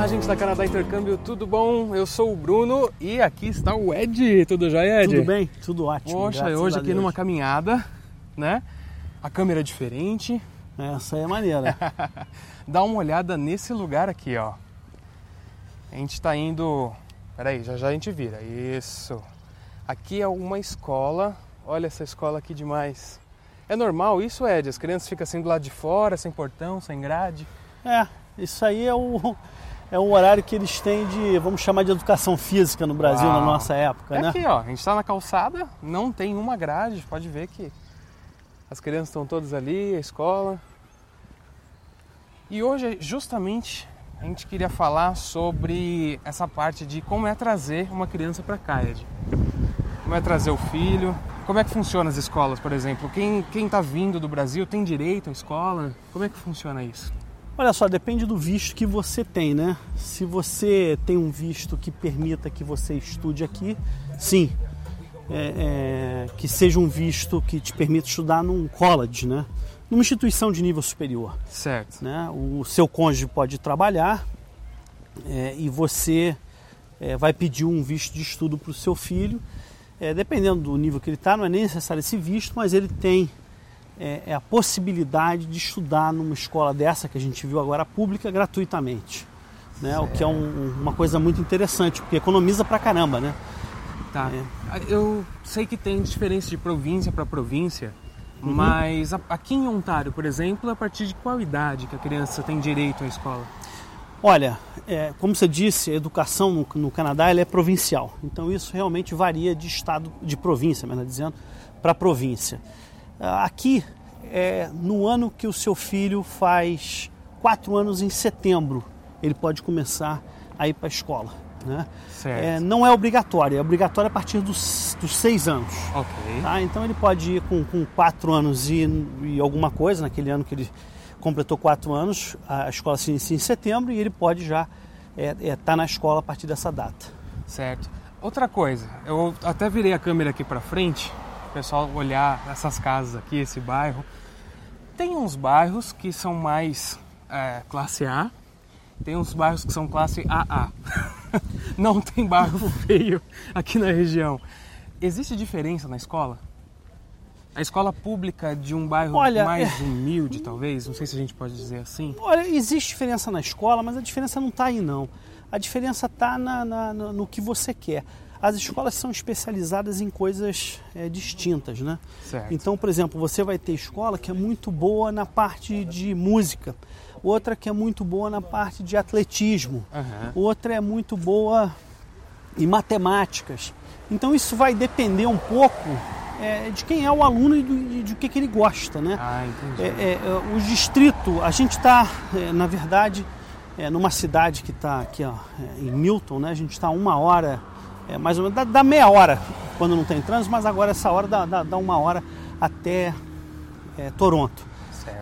Olá, gente da Canadá Intercâmbio, tudo bom? Eu sou o Bruno e aqui está o Ed. Tudo jóia, Ed? Tudo bem? Tudo ótimo. Poxa, hoje aqui numa caminhada, né? A câmera é diferente. Essa aí é maneira. Dá uma olhada nesse lugar aqui, ó. A gente está indo. Peraí, já já a gente vira. Isso. Aqui é uma escola. Olha essa escola aqui demais. É normal isso, Ed? As crianças ficam assim do lado de fora, sem portão, sem grade? É, isso aí é o, é o horário que eles têm de, vamos chamar de educação física no Brasil Uau. na nossa época, é né? aqui, ó. A gente está na calçada, não tem uma grade. Pode ver que as crianças estão todas ali, a escola. E hoje, justamente, a gente queria falar sobre essa parte de como é trazer uma criança para cá, Ed. Como é trazer o filho. Como é que funciona as escolas, por exemplo? Quem está vindo do Brasil tem direito à escola? Como é que funciona isso? Olha só, depende do visto que você tem, né? Se você tem um visto que permita que você estude aqui, sim. É, é, que seja um visto que te permita estudar num college, né? Numa instituição de nível superior. Certo. Né? O seu cônjuge pode trabalhar é, e você é, vai pedir um visto de estudo para o seu filho. É, dependendo do nível que ele está, não é nem necessário esse visto, mas ele tem é, é, a possibilidade de estudar numa escola dessa que a gente viu agora pública gratuitamente. Né? O que é um, uma coisa muito interessante, porque economiza pra caramba, né? Tá. Eu sei que tem diferença de província para província, uhum. mas aqui em Ontário, por exemplo, a partir de qual idade que a criança tem direito à escola? Olha, é, como você disse, a educação no, no, Canadá ela é provincial. Então isso realmente varia de estado, de província, melhor dizendo, para província. Aqui, é, no ano que o seu filho faz quatro anos em setembro, ele pode começar a ir para a escola. Né? É, não é obrigatório, é obrigatório a partir dos, dos seis anos. Ok. Tá? Então ele pode ir com, com quatro anos e, e alguma coisa, naquele ano que ele completou quatro anos, a escola se inicia em setembro e ele pode já estar é, é, tá na escola a partir dessa data. Certo. Outra coisa, eu até virei a câmera aqui para frente, o pessoal olhar essas casas aqui, esse bairro. Tem uns bairros que são mais é, classe A, tem uns bairros que são classe AA. Não tem bairro feio aqui na região. Existe diferença na escola? A escola pública de um bairro olha, mais é... humilde, talvez? Não sei se a gente pode dizer assim. Olha, existe diferença na escola, mas a diferença não está aí, não. A diferença está na, na, no que você quer. As escolas são especializadas em coisas é, distintas, né? Certo. Então, por exemplo, você vai ter escola que é muito boa na parte de música, outra que é muito boa na parte de atletismo, uhum. outra é muito boa em matemáticas. Então, isso vai depender um pouco é, de quem é o aluno e do, de, que, que ele gosta, né? Ah, entendi. É, é, o distrito, a gente está, na verdade, é, numa cidade que está aqui ó, em Milton, né? A gente está uma hora, mais ou menos, dá, dá, meia hora quando não tem trânsito, mas agora essa hora dá, dá, dá uma hora até Toronto.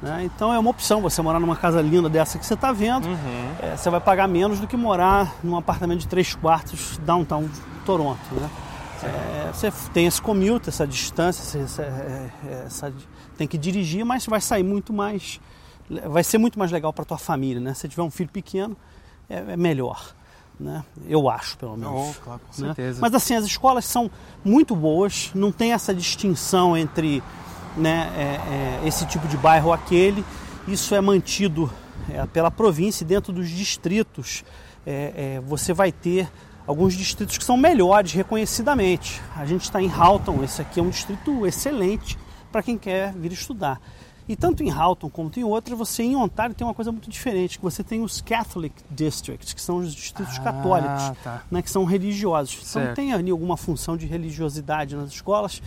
Né? Então é uma opção você morar numa casa linda dessa que você está vendo. Uhum. você vai pagar menos do que morar num apartamento de três quartos downtown Toronto. Né? É, você tem esse commute, essa distância, essa, é, é, essa, tem que dirigir, mas vai sair muito mais, vai ser muito mais legal para tua família, né? Se tiver um filho pequeno, é, é melhor, né? Eu acho, pelo menos. Oh, claro, com né? certeza. Mas assim, as escolas são muito boas, não tem essa distinção entre né, é, é, esse tipo de bairro ou aquele. Isso é mantido pela província e dentro dos distritos. você vai ter alguns distritos que são melhores reconhecidamente. A gente está em Halton, esse aqui é um distrito excelente para quem quer vir estudar. E tanto em Halton como em outras, você em Ontário tem uma coisa muito diferente, que você tem os Catholic Districts, que são os distritos ah, católicos, tá. né, que são religiosos. Certo. Então tem ali alguma função de religiosidade nas escolas,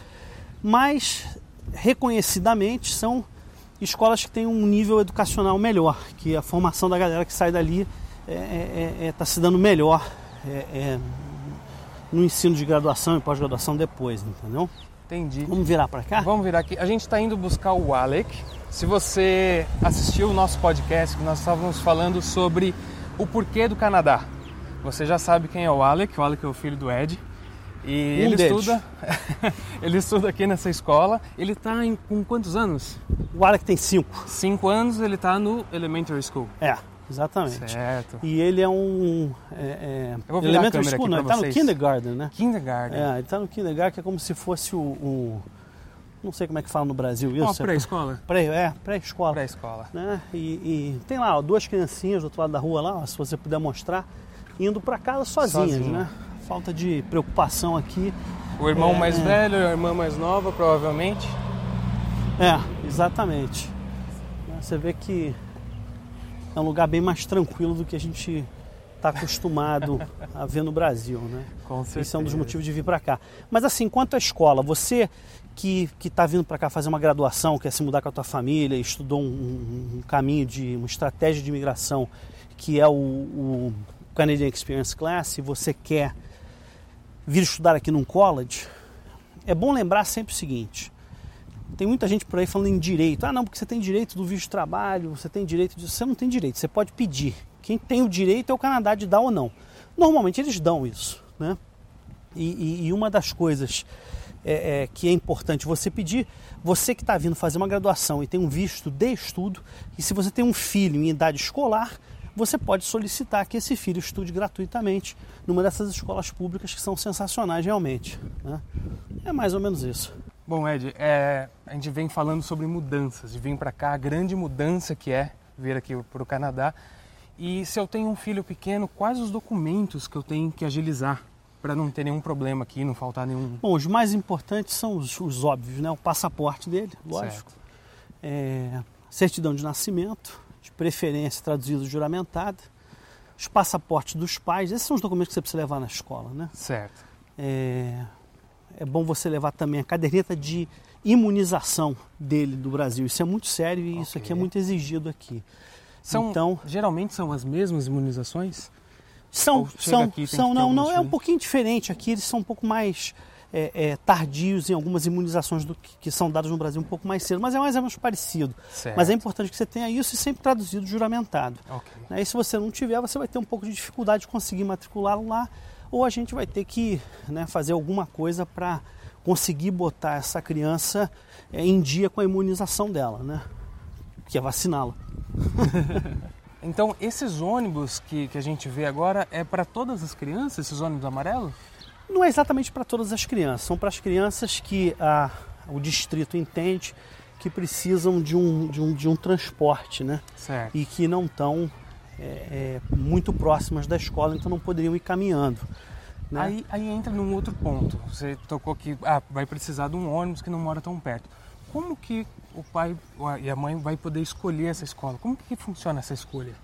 mas reconhecidamente são escolas que têm um nível educacional melhor, que a formação da galera que sai dali está é, é, é, tá se dando melhor é, é, no ensino de graduação e pós-graduação depois, entendeu? Entendi. Vamos virar para cá? Vamos virar aqui. A gente está indo buscar o Alec. Se você assistiu o nosso podcast, nós estávamos falando sobre o porquê do Canadá. Você já sabe quem é o Alec. O Alec é o filho do Ed. E um ele deles. estuda, ele estuda aqui nessa escola. Ele está com quantos anos? O Alec tem cinco. Cinco anos. Ele está no elementary school. É. Exatamente. Certo. E ele é um é, é, Eu vou virar a câmera school, aqui não, ele tá no kindergarten, né? Kindergarten. É, ele tá no kindergarten, que é como se fosse o, o- não sei como é que fala no Brasil isso. É pré-escola. pré, é, pré-escola. Pré-escola. né? E, e tem lá ó, duas criancinhas do outro lado da rua lá, ó, se você puder mostrar, indo para casa sozinhas, Sozinho. né? Falta de preocupação aqui. O irmão É, mais é. velho, a irmã mais nova, provavelmente. É, exatamente. Você vê que é um lugar bem mais tranquilo do que a gente está acostumado a ver no Brasil, né? Com certeza. Esse é um dos motivos de vir para cá. Mas assim, quanto à escola, você que está vindo para cá fazer uma graduação, quer se mudar com a tua família, estudou um, um- caminho de uma estratégia de imigração que é o, o Canadian Experience Class, e você quer vir estudar aqui num college, é bom lembrar sempre o seguinte: tem muita gente por aí falando em direito. Ah, não, porque você tem direito do visto de trabalho, você tem direito disso. Você não tem direito, você pode pedir. Quem tem o direito é o Canadá de dar ou não. Normalmente eles dão isso, né? E, e- e uma das coisas é, é, que é importante você pedir, você que está vindo fazer uma graduação e tem um visto de estudo, e se você tem um filho em idade escolar, você pode solicitar que esse filho estude gratuitamente numa dessas escolas públicas que são sensacionais realmente. né? É mais ou menos isso. Bom, Ed, é, a gente vem falando sobre mudanças, de vir para cá, a grande mudança que é vir aqui para o Canadá. E se eu tenho um filho pequeno, quais os documentos que eu tenho que agilizar para não ter nenhum problema aqui, não faltar nenhum. Bom, os mais importantes são os, os óbvios, né? O passaporte dele, lógico. É, certidão de nascimento, de preferência traduzido juramentada. Os passaportes dos pais, esses são os documentos que você precisa levar na escola, né? Certo. É, é bom você levar também a caderneta de imunização dele do Brasil. Isso é muito sério e isso Ok. aqui é muito exigido aqui. São, Então- geralmente são as mesmas imunizações? São, são, aqui, são não, não, é um pouquinho diferente aqui, eles são um pouco mais é, é, tardios em algumas imunizações do que, que são dadas no Brasil um pouco mais cedo, mas é mais ou menos parecido. Certo. Mas é importante que você tenha isso e sempre traduzido juramentado. Ok. Né? E se você não tiver, você vai ter um pouco de dificuldade de conseguir matriculá-lo lá, ou a gente vai ter que né, fazer alguma coisa para conseguir botar essa criança é, em dia com a imunização dela, né? Que é vaciná-la. Então, esses ônibus que, que a gente vê agora é para todas as crianças, esses ônibus amarelos? Não é exatamente para todas as crianças, são para as crianças que a, o distrito entende que precisam de um, de um, de um transporte, né? Certo. E que não estão é, é, muito próximas da escola, então não poderiam ir caminhando. Né? Aí, aí entra num outro ponto. Você tocou que ah, vai precisar de um ônibus que não mora tão perto. Como que o pai e a mãe vai poder escolher essa escola? Como que funciona essa escolha?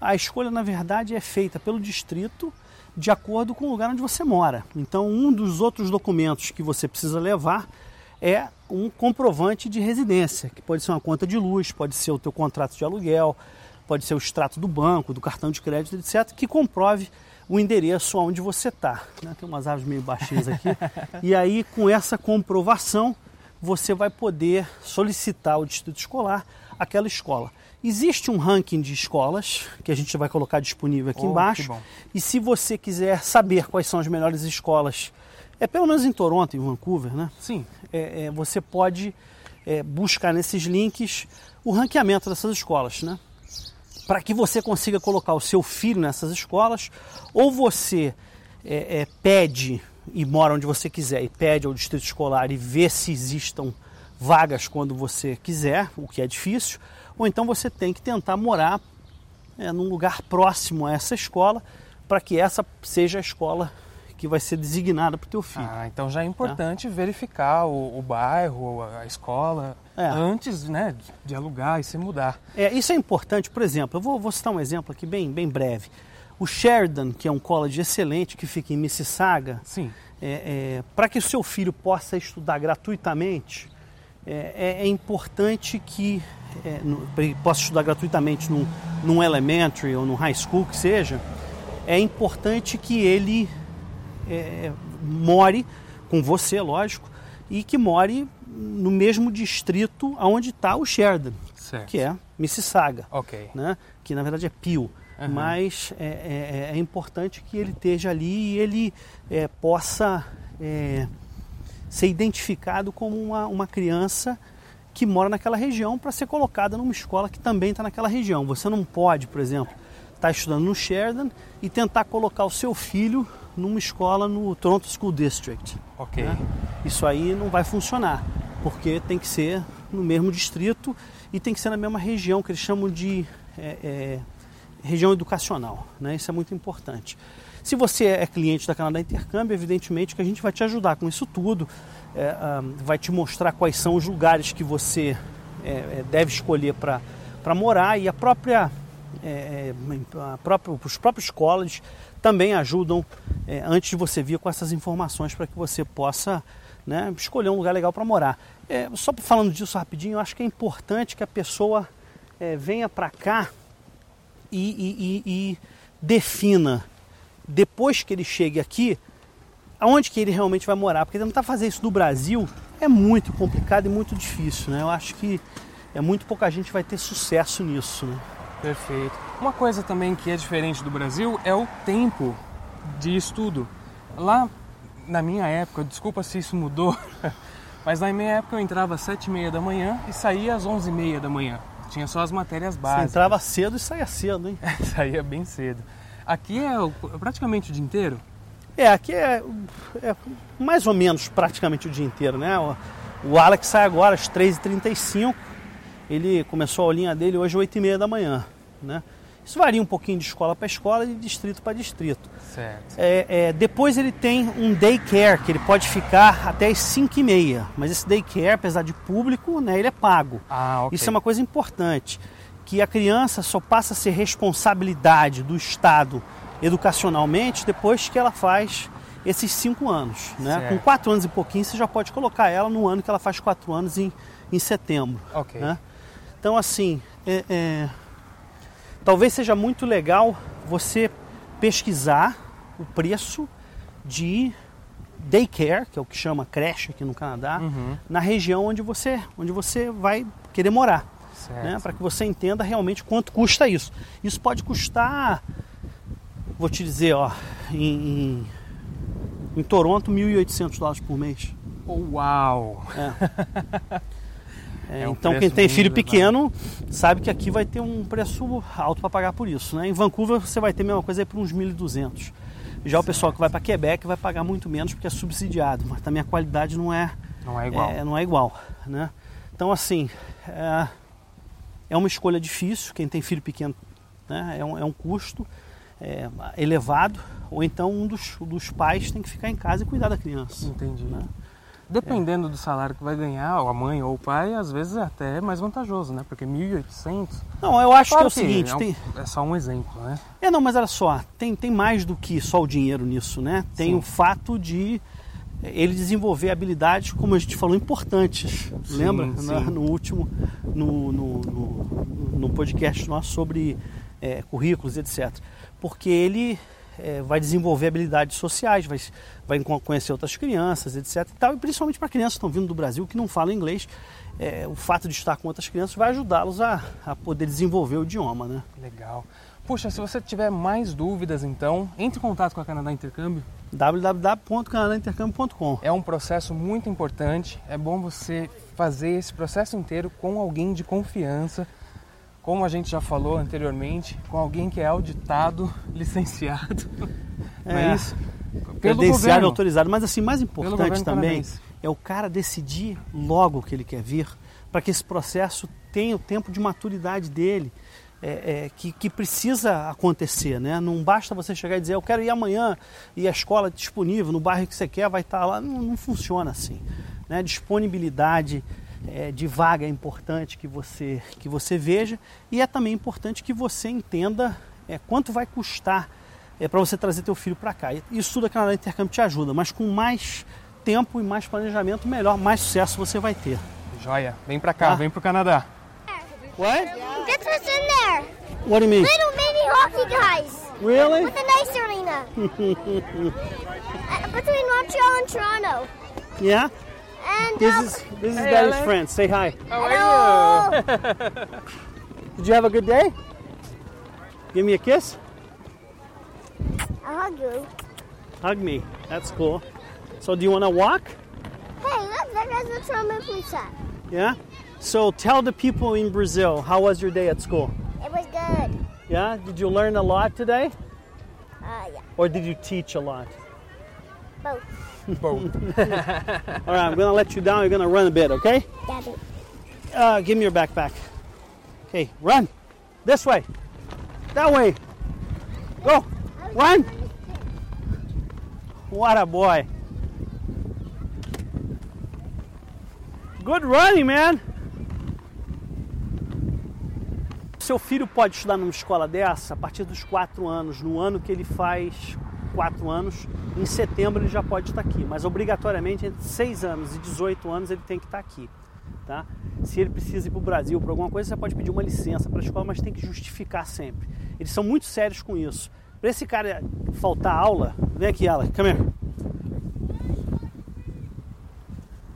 A escolha, na verdade, é feita pelo distrito de acordo com o lugar onde você mora. Então, um dos outros documentos que você precisa levar é um comprovante de residência, que pode ser uma conta de luz, pode ser o teu contrato de aluguel, pode ser o extrato do banco, do cartão de crédito, etc., que comprove o endereço onde você está. Né? Tem umas árvores meio baixinhas aqui. e aí, com essa comprovação, você vai poder solicitar ao distrito escolar aquela escola. Existe um ranking de escolas que a gente vai colocar disponível aqui Oh, embaixo. E se você quiser saber quais são as melhores escolas, é pelo menos em Toronto, em Vancouver, né? Sim. É, é, você pode é, buscar nesses links o ranqueamento dessas escolas, né? Para que você consiga colocar o seu filho nessas escolas, ou você é, é, pede e mora onde você quiser e pede ao distrito escolar e vê se existam vagas quando você quiser, o que é difícil, ou então você tem que tentar morar é, num lugar próximo a essa escola para que essa seja a escola que vai ser designada para o teu filho. Ah, então já é importante verificar o, o bairro, a escola, É. antes né, de alugar e se mudar. É, isso é importante, por exemplo, eu vou, vou citar um exemplo aqui bem, bem breve. O Sheridan, que é um college excelente que fica em Mississauga, Sim. é, para que o seu filho possa estudar gratuitamente, é, é- é importante que é, no- possa estudar gratuitamente num, num elementary ou num high school que seja, é importante que ele é, more com você, lógico, e que more no mesmo distrito onde está o Sheridan, Certo. que é Mississauga Ok. né? que na verdade é Pio. Aham. Mas é, é- é importante que ele esteja ali e ele é, possa é, ser identificado como uma, uma criança que mora naquela região para ser colocada numa escola que também está naquela região. Você não pode, por exemplo, está estudando no Sheridan e tentar colocar o seu filho numa escola no Toronto School District. Ok. né? Isso aí não vai funcionar, porque tem que ser no mesmo distrito e tem que ser na mesma região, que eles chamam de é, é, região educacional. Né? Isso é muito importante. Se você é cliente da Canadá Intercâmbio, evidentemente que a gente vai te ajudar com isso tudo, é, ah, vai te mostrar quais são os lugares que você é, é, deve escolher para morar e a própria, é, a própria, os próprios colleges também ajudam é, antes de você vir com essas informações para que você possa né, escolher um lugar legal para morar. É, só falando disso rapidinho, eu acho que é importante que a pessoa é, venha para cá e, e- e- defina, depois que ele chegue aqui, aonde que ele realmente vai morar. Porque tentar fazer isso no Brasil é muito complicado e muito difícil. Né? Eu acho que é muito pouca gente vai ter sucesso nisso. Né? Perfeito. Uma coisa também que é diferente do Brasil é o tempo de estudo. Lá na minha época, desculpa se isso mudou, mas na minha época eu entrava às sete e meia da manhã e saía às onze e meia da manhã. Tinha só as matérias Você básicas. entrava cedo e saía cedo, hein? saía bem cedo. Aqui é praticamente o dia inteiro. É, aqui é, é mais ou menos praticamente o dia inteiro, né? O, o Alex sai agora às 3h35, ele começou a aulinha dele hoje às 8h30 da manhã, né? Isso varia um pouquinho de escola para escola e de distrito para distrito. Certo. É, é, depois ele tem um daycare, que ele pode ficar até as 5h30, mas esse daycare, apesar de público, né, ele é pago. Ah, ok. Isso é uma coisa importante, que a criança só passa a ser responsabilidade do Estado educacionalmente depois que ela faz esses cinco anos. Né? Certo. Com quatro anos e pouquinho, você já pode colocar ela no ano que ela faz quatro anos em, em setembro. Ok. né? Então, assim, é- é, talvez seja muito legal você pesquisar o preço de daycare, que é o que chama creche aqui no Canadá, Uhum. na região onde você, onde você vai querer morar, né? para que você entenda realmente quanto custa isso. Isso pode custar, vou te dizer, ó, em, em, em Toronto, 1.800 dólares por mês. Uau! É, É um então quem tem filho pequeno sabe que aqui vai ter um preço alto para pagar por isso. Né? Em Vancouver você vai ter a mesma coisa aí por uns 1.200. Já o pessoal que vai para Quebec vai pagar muito menos porque é subsidiado, mas também a qualidade não é Não é igual. É, não é igual, né? Então assim é, é uma escolha difícil. Quem tem filho pequeno, né? É um, é um custo é, elevado. Ou então um dos, dos pais tem que ficar em casa e cuidar da criança. Entendi. Né? Dependendo do salário que vai ganhar, ou a mãe ou o pai, às vezes até é mais vantajoso, né? Porque 1.800. Não, eu acho Claro que é o seguinte, é, um- tem, é só um exemplo, né? É, não, mas olha só, tem, tem mais do que só o dinheiro nisso, né? Tem Sim. o fato de ele desenvolver habilidades, como a gente falou, importantes. Sim, Lembra? sim. Na- no último, no, no, no, no podcast nosso sobre eh, currículos, etc. Porque ele eh, vai desenvolver habilidades sociais, vai, vai con- conhecer outras crianças, etc. E, tal, e principalmente para crianças que estão vindo do Brasil que não falam inglês, eh, o fato de estar com outras crianças vai ajudá-los a, a poder desenvolver o idioma, né? Legal. Puxa, se você tiver mais dúvidas, então, entre em contato com a Canadá Intercâmbio. www.canadaintercâmbio.com É um processo muito importante. É bom você fazer esse processo inteiro com alguém de confiança, como a gente já falou anteriormente, com alguém que é auditado, licenciado. Não é É. isso? credenciado e governo. autorizado. Mas assim, mais importante também canadense. é o cara decidir logo que ele quer vir, para que esse processo tenha o tempo de maturidade dele, é, é, que, que precisa acontecer. Né? Não basta você chegar e dizer, eu quero ir amanhã e a escola disponível no bairro que você quer vai estar lá. Não, não funciona assim. Né? Disponibilidade é, de vaga é importante que você, que você veja e é também importante que você entenda é, quanto vai custar é, para você trazer teu filho para cá. E Isso tudo a Canadá Intercâmbio te ajuda, mas com mais tempo e mais planejamento, melhor, mais sucesso você vai ter. Joia, vem pra cá, Tá. vem pro Canadá. What? Guess what's in there? What do you mean? Little mini hockey guys Really? with a nice arena. Uh, Between Montreal and Toronto. Yeah. And This is this is Hey, Daddy's Alex. friend. Say hi. How are hello. Did you have a good day? Give me a kiss. I'll hug you. Hug me. That's cool. So do you want to walk? Hey, look, that guy's the Toronto police at. Yeah. So tell the people in Brazil how was your day at school? It was good. Yeah? Did you learn a lot today? Uh, yeah, Or did you teach a lot? both. Bom, All right, I'm gonna let you down. You're gonna run a bit, okay? Daddy. Uh, give me your backpack. Okay, run. This way. That way. Go. Run. What a boy. Good running, man. Seu filho pode estudar numa escola dessa a partir dos 4 anos, no ano que ele faz 4 anos. Em setembro ele já pode estar aqui, mas obrigatoriamente entre 6 anos e 18 anos ele tem que estar aqui. Tá? Se ele precisa ir para o Brasil por alguma coisa, você pode pedir uma licença para a escola, mas tem que justificar sempre. Eles são muito sérios com isso. Para esse cara faltar aula, vem aqui, Alec, come here.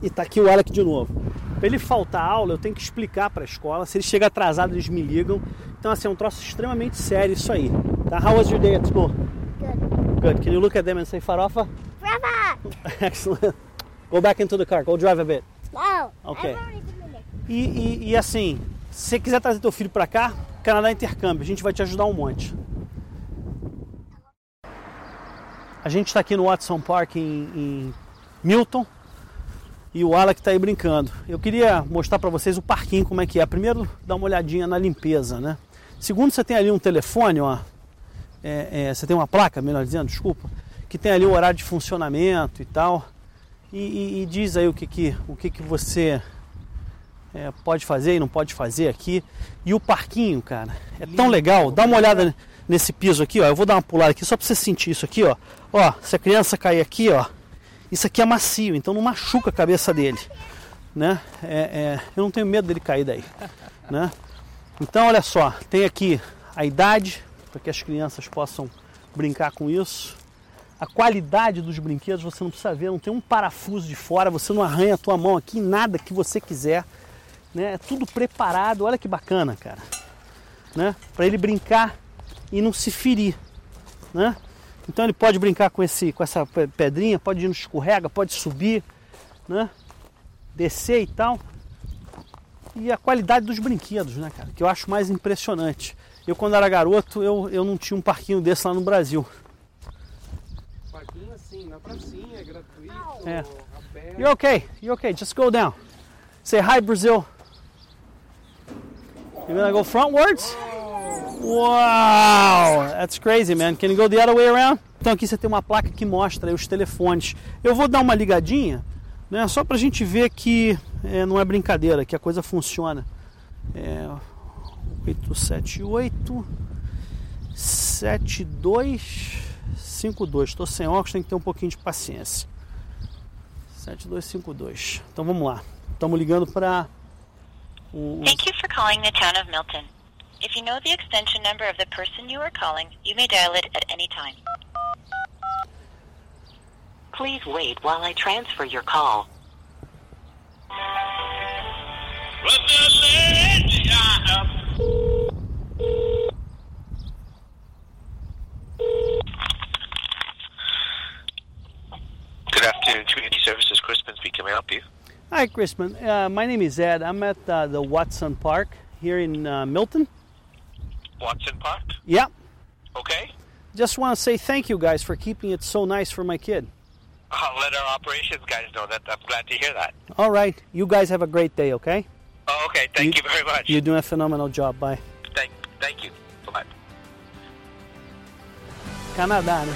E tá aqui o Alec de novo. Para ele faltar aula, eu tenho que explicar para a escola. Se ele chega atrasado, eles me ligam. Então, assim, é um troço extremamente sério isso aí. Tá? How was your day at school? Good. Can you look at them and say farofa? Brava! Excellent. Go back into the car. Go drive a bit. No. Okay. There. E, e- e assim, se você quiser trazer teu filho para cá, Canadá Intercâmbio, a gente vai te ajudar um monte. A gente está aqui no Watson Park em, em Milton e o Alec está aí brincando. Eu queria mostrar para vocês o parquinho como é que é. Primeiro, dar uma olhadinha na limpeza, né? Segundo, você tem ali um telefone, ó. É, é, você tem uma placa, melhor dizendo, desculpa, que tem ali o horário de funcionamento e tal. E, e- e diz aí o que, que, o que, que você é, pode fazer e não pode fazer aqui. E o parquinho, cara, é tão legal. Dá uma olhada nesse piso aqui, ó. Eu vou dar uma pulada aqui só pra você sentir isso aqui, ó. Ó, se a criança cair aqui, ó, isso aqui é macio, então não machuca a cabeça dele, né? É, é, eu não tenho medo dele cair daí, né? Então, olha só, tem aqui a idade para que as crianças possam brincar com isso. A qualidade dos brinquedos você não precisa ver, não tem um parafuso de fora, você não arranha a tua mão aqui, nada que você quiser né? É tudo preparado, olha que bacana, cara, né? Para ele brincar e não se ferir, né? Então ele pode brincar com esse, com essa pe- pedrinha, pode ir no escorrega, pode subir, né? Descer e tal. E a qualidade dos brinquedos, né, cara? Que eu acho mais impressionante. Eu quando era garoto, eu, eu não tinha um parquinho desse lá no Brasil. parquinho assim, na pracinha, gratuito, É. aberto. You're okay. You're okay. Just go down. Say hi, Brazil. You're gonna go frontwards? Wow, that's crazy, man. Can you go the other way around? Então aqui você tem uma placa que mostra os telefones. Eu vou dar uma ligadinha, né? Só pra gente ver que é, não é brincadeira, que a coisa funciona. É 878 7252. Estou sem óculos, tem que ter um pouquinho de paciência. 7252. Então vamos lá. Estamos ligando para o. Thank you for calling the town of Milton. If you know the extension number of the person you are calling, you may dial it at any time. Please wait while I transfer your call. Afternoon, Community Services. Crispin speaking. May I help you? Hi, Crispin. Uh, my name is Ed. I'm at uh, the Watson Park here in uh, Milton. Watson Park. Yeah. Okay. Just want to say thank you guys for keeping it so nice for my kid. I'll let our operations guys know that. I'm glad to hear that. All right. You guys have a great day, okay? Oh, okay. Thank You- you, very much. You're doing a phenomenal job. Bye. Thank, thank you. Bye. Canadá, né?